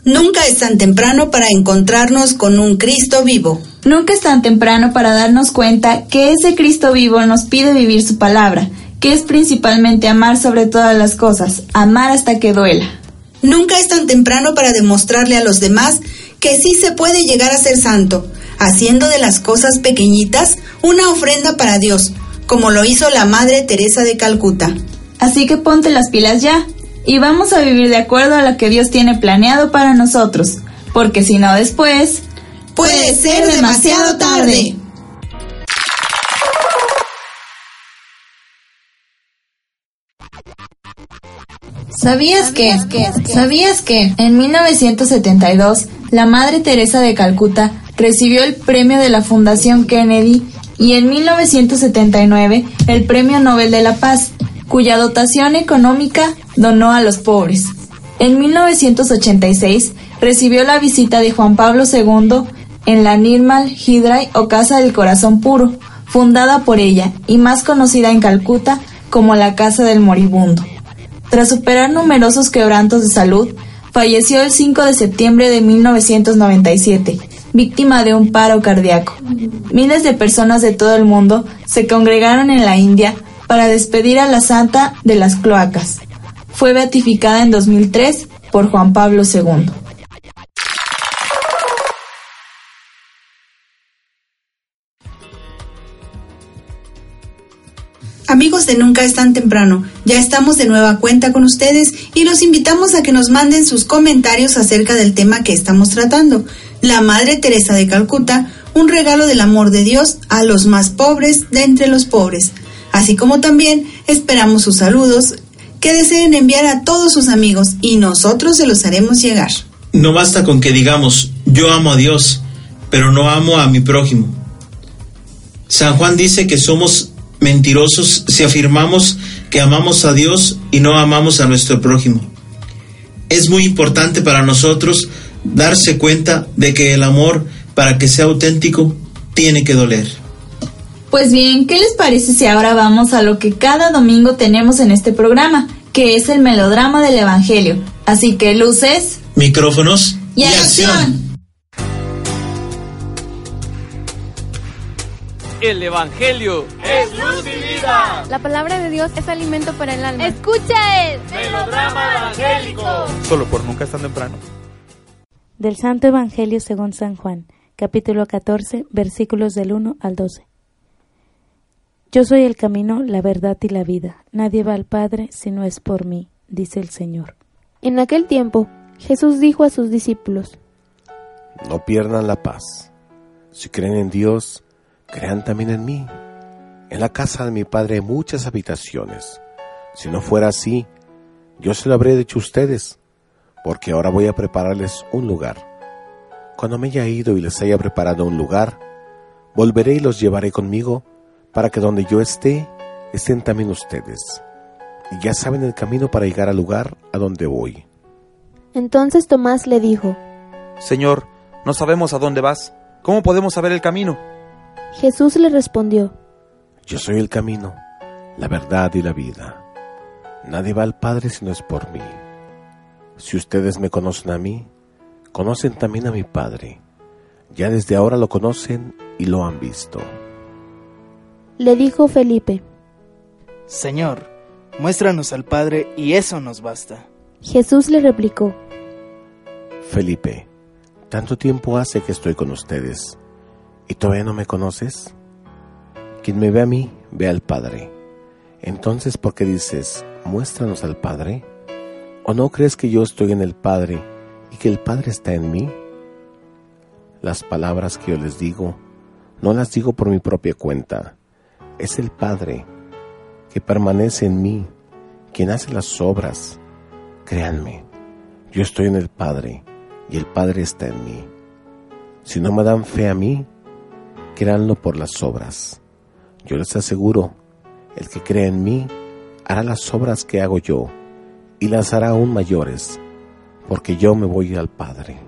Nunca es tan temprano para encontrarnos con un Cristo vivo. Nunca es tan temprano para darnos cuenta que ese Cristo vivo nos pide vivir su palabra, que es principalmente amar sobre todas las cosas, amar hasta que duela. Nunca es tan temprano para demostrarle a los demás que sí se puede llegar a ser santo, haciendo de las cosas pequeñitas una ofrenda para Dios, como lo hizo la Madre Teresa de Calcuta. Así que ponte las pilas ya y vamos a vivir de acuerdo a lo que Dios tiene planeado para nosotros, porque si no después... Puede ser demasiado tarde. ¿Sabías que? ¿Sabías que? En 1972, la Madre Teresa de Calcuta recibió el premio de la Fundación Kennedy y en 1979 el Premio Nobel de la Paz, cuya dotación económica donó a los pobres. En 1986 recibió la visita de Juan Pablo II en la Nirmal Hidray o Casa del Corazón Puro, fundada por ella y más conocida en Calcuta como la Casa del Moribundo. Tras superar numerosos quebrantos de salud, falleció el 5 de septiembre de 1997 víctima de un paro cardíaco. Miles de personas de todo el mundo se congregaron en la India para despedir a la santa de las cloacas. Fue beatificada en 2003 por Juan Pablo II. Amigos de Nunca es tan temprano, ya estamos de nueva cuenta con ustedes y los invitamos a que nos manden sus comentarios acerca del tema que estamos tratando la Madre Teresa de Calcuta, un regalo del amor de Dios a los más pobres de entre los pobres, así como también esperamos sus saludos que deseen enviar a todos sus amigos y nosotros se los haremos llegar. No basta con que digamos, yo amo a Dios, pero no amo a mi prójimo. San Juan dice que somos mentirosos si afirmamos que amamos a Dios y no amamos a nuestro prójimo. Es muy importante para nosotros darse cuenta de que el amor, para que sea auténtico, tiene que doler. Pues bien, ¿qué les parece si ahora vamos a lo que cada domingo tenemos en este programa, que es el melodrama del Evangelio? Así que luces, micrófonos y, acción. El Evangelio es luz y vida. La palabra de Dios es alimento para el alma. Escucha el melodrama evangélico. Solo por nunca es tan temprano. Del Santo Evangelio según San Juan, capítulo 14, versículos del 1 al 12. Yo soy el camino, la verdad y la vida. Nadie va al Padre si no es por mí, dice el Señor. En aquel tiempo, Jesús dijo a sus discípulos, No pierdan la paz. Si creen en Dios, crean también en mí. En la casa de mi Padre hay muchas habitaciones. Si no fuera así, yo se lo habría dicho a ustedes, porque ahora voy a prepararles un lugar. Cuando me haya ido y les haya preparado un lugar, volveré y los llevaré conmigo, para que donde yo esté, estén también ustedes. Y ya saben el camino para llegar al lugar a donde voy. Entonces Tomás le dijo, Señor, no sabemos a dónde vas. ¿Cómo podemos saber el camino? Jesús le respondió, Yo soy el camino, la verdad y la vida. Nadie va al Padre si no es por mí. Si ustedes me conocen a mí, conocen también a mi Padre. Ya desde ahora lo conocen y lo han visto. Le dijo Felipe, Señor, muéstranos al Padre y eso nos basta. Jesús le replicó, Felipe, tanto tiempo hace que estoy con ustedes y todavía no me conoces. Quien me ve a mí, ve al Padre. Entonces, ¿por qué dices, muéstranos al Padre? ¿O no crees que yo estoy en el Padre y que el Padre está en mí? Las palabras que yo les digo, no las digo por mi propia cuenta. Es el Padre que permanece en mí, quien hace las obras. Créanme, yo estoy en el Padre y el Padre está en mí. Si no me dan fe a mí, créanlo por las obras. Yo les aseguro, el que cree en mí hará las obras que hago yo y las hará aún mayores, porque yo me voy al Padre.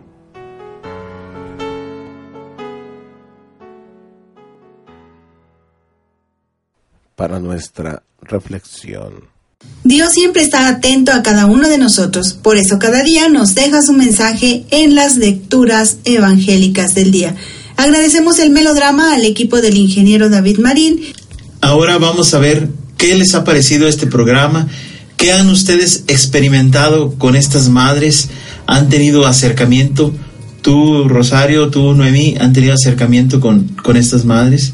Para nuestra reflexión. Dios siempre está atento a cada uno de nosotros, por eso cada día nos deja su mensaje en las lecturas evangélicas del día. Agradecemos el melodrama al equipo del ingeniero David Marín. Ahora vamos a ver qué les ha parecido este programa, qué han ustedes experimentado con estas madres, han tenido acercamiento, tú Rosario, tú Noemí, han tenido acercamiento con, con estas madres.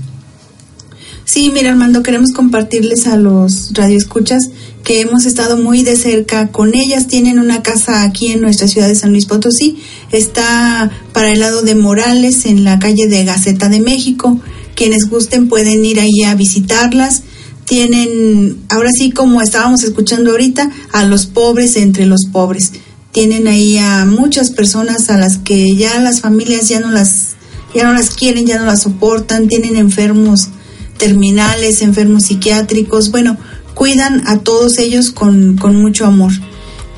Sí, mira Armando, queremos compartirles a los radioescuchas que hemos estado muy de cerca con ellas. Tienen una casa aquí en nuestra ciudad de San Luis Potosí. Está para el lado de Morales, en la calle de Gaceta de México. Quienes gusten pueden ir ahí a visitarlas. Tienen, ahora sí como estábamos escuchando ahorita, a los pobres entre los pobres. Tienen ahí a muchas personas a las que ya las familias ya no las, ya no las quieren, ya no las soportan. Tienen enfermos terminales, enfermos psiquiátricos. Bueno, cuidan a todos ellos con, con mucho amor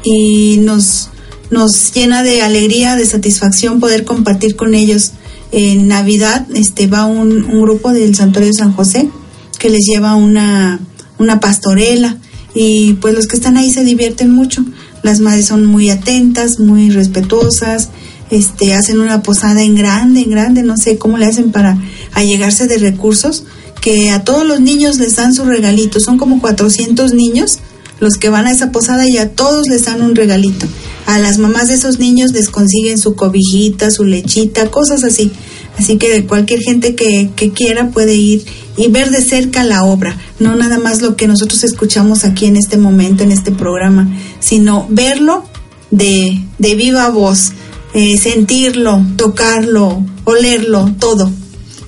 y nos, nos llena de alegría, de satisfacción poder compartir con ellos. En Navidad este, va un, un grupo del Santuario de San José que les lleva una, una pastorela y pues los que están ahí se divierten mucho. Las madres son muy atentas, muy respetuosas, este, hacen una posada en grande, en grande, no sé cómo le hacen para allegarse de recursos, que a todos los niños les dan su regalito. Son como 400 niños los que van a esa posada y a todos les dan un regalito. A las mamás de esos niños les consiguen su cobijita, su lechita, cosas así. Así que cualquier gente que, que quiera puede ir y ver de cerca la obra, no nada más lo que nosotros escuchamos aquí en este momento, en este programa, sino verlo de, de viva voz, eh, sentirlo, tocarlo, olerlo, todo.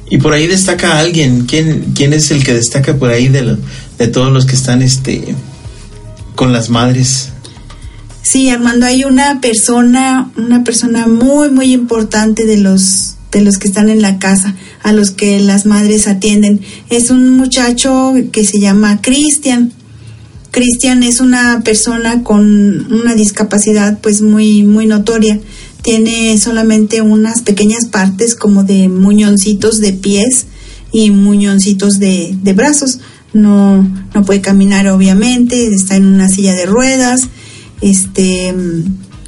Y por ahí destaca alguien. ¿Quién, quién es el que destaca por ahí de, lo, de todos los que están este, con las madres? Sí, Armando, hay una persona, una persona muy, muy importante de los, de los que están en la casa, a los que las madres atienden. Es un muchacho que se llama Cristian. Cristian es una persona con una discapacidad pues muy, muy notoria tiene solamente unas pequeñas partes como de muñoncitos de pies y muñoncitos de, de brazos. No, no puede caminar obviamente, está en una silla de ruedas, este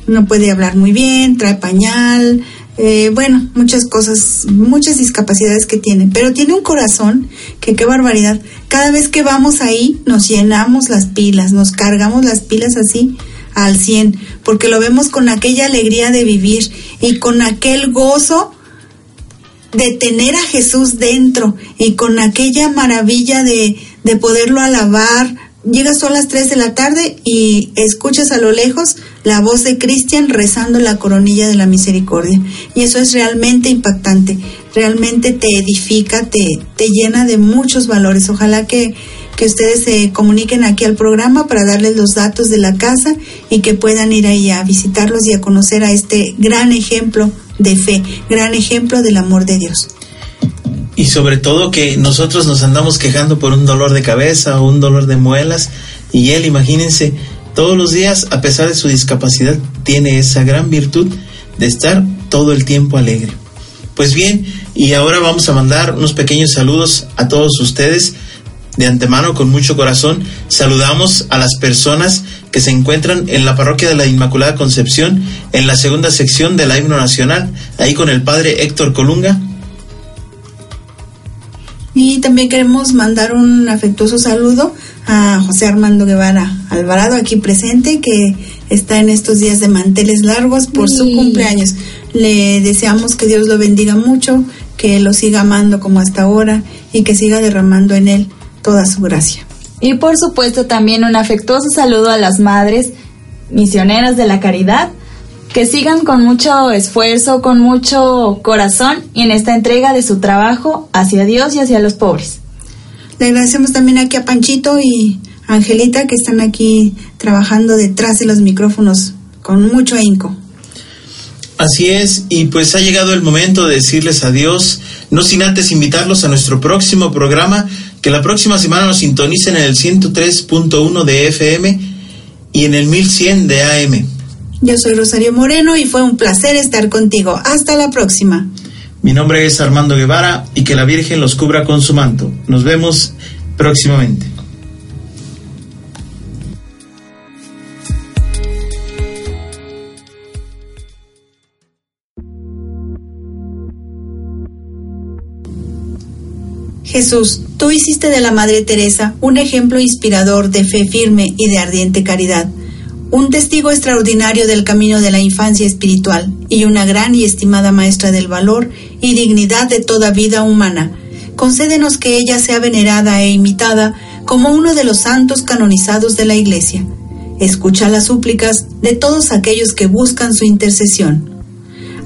no puede hablar muy bien, trae pañal, eh, bueno, muchas cosas, muchas discapacidades que tiene, pero tiene un corazón que qué barbaridad. Cada vez que vamos ahí nos llenamos las pilas, nos cargamos las pilas así al 100, porque lo vemos con aquella alegría de vivir y con aquel gozo de tener a Jesús dentro y con aquella maravilla de, de poderlo alabar. Llegas a las 3 de la tarde y escuchas a lo lejos la voz de Cristian rezando la coronilla de la misericordia. Y eso es realmente impactante, realmente te edifica, te, te llena de muchos valores. Ojalá que, que ustedes se comuniquen aquí al programa para darles los datos de la casa y que puedan ir ahí a visitarlos y a conocer a este gran ejemplo de fe, gran ejemplo del amor de Dios. Y sobre todo que nosotros nos andamos quejando por un dolor de cabeza o un dolor de muelas y él, imagínense, todos los días, a pesar de su discapacidad, tiene esa gran virtud de estar todo el tiempo alegre. Pues bien, y ahora vamos a mandar unos pequeños saludos a todos ustedes de antemano con mucho corazón. Saludamos a las personas que se encuentran en la parroquia de la Inmaculada Concepción, en la segunda sección del himno nacional, ahí con el padre Héctor Colunga. Y también queremos mandar un afectuoso saludo a José Armando Guevara Alvarado, aquí presente, que está en estos días de manteles largos por su cumpleaños. Le deseamos que Dios lo bendiga mucho, que lo siga amando como hasta ahora y que siga derramando en él toda su gracia. Y por supuesto también un afectuoso saludo a las madres misioneras de la caridad, que sigan con mucho esfuerzo, con mucho corazón y en esta entrega de su trabajo hacia Dios y hacia los pobres. Le agradecemos también aquí a Panchito y Angelita que están aquí trabajando detrás de los micrófonos con mucho ahínco. Así es, y pues ha llegado el momento de decirles adiós, no sin antes invitarlos a nuestro próximo programa, que la próxima semana nos sintonicen en el 103.1 de FM y en el 1100 de AM. Yo soy Rosario Moreno y fue un placer estar contigo. Hasta la próxima. Mi nombre es Armando Guevara y que la Virgen los cubra con su manto. Nos vemos próximamente. Jesús, tú hiciste de la Madre Teresa un ejemplo inspirador de fe firme y de ardiente caridad, un testigo extraordinario del camino de la infancia espiritual y una gran y estimada maestra del valor y dignidad de toda vida humana. Concédenos que ella sea venerada e imitada como uno de los santos canonizados de la Iglesia. Escucha las súplicas de todos aquellos que buscan su intercesión.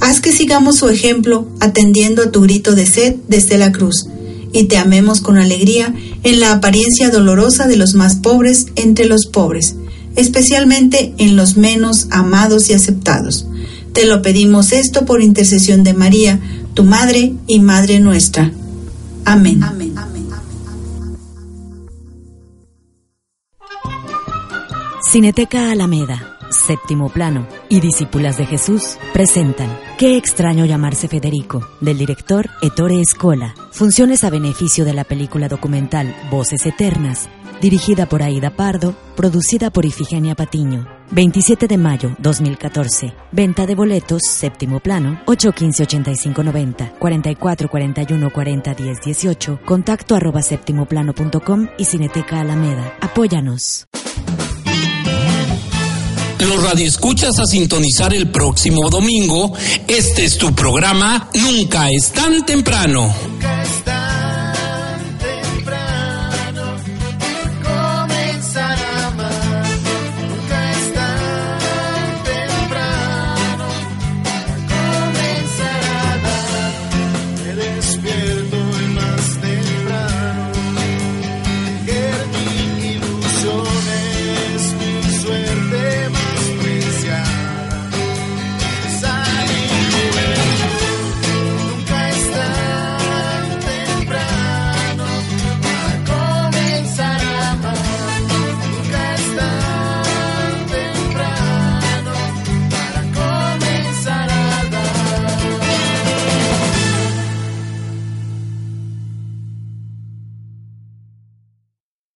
Haz que sigamos su ejemplo atendiendo a tu grito de sed desde la cruz y te amemos con alegría en la apariencia dolorosa de los más pobres entre los pobres, especialmente en los menos amados y aceptados. Te lo pedimos esto por intercesión de María, tu Madre y Madre nuestra. Amén. Amén. Cineteca Alameda, Séptimo Plano y Discípulas de Jesús presentan Qué extraño llamarse Federico, del director Ettore Escola. Funciones a beneficio de la película documental Voces Eternas, dirigida por Aida Pardo, producida por Ifigenia Patiño. 27 de mayo 2014. Venta de boletos, séptimo plano, 815-8590, 4441-401018, contacto arroba séptimoplano.com y Cineteca Alameda. Apóyanos. Los radioescuchas a sintonizar el próximo domingo. Este es tu programa Nunca es tan temprano.